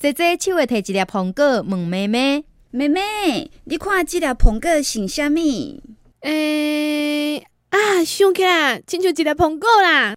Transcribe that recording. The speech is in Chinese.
姐姐手会摕一粒苹果，问妹妹：“妹妹，你看即粒苹果像啥物？”诶、啊，想起来，亲像一粒苹果啦。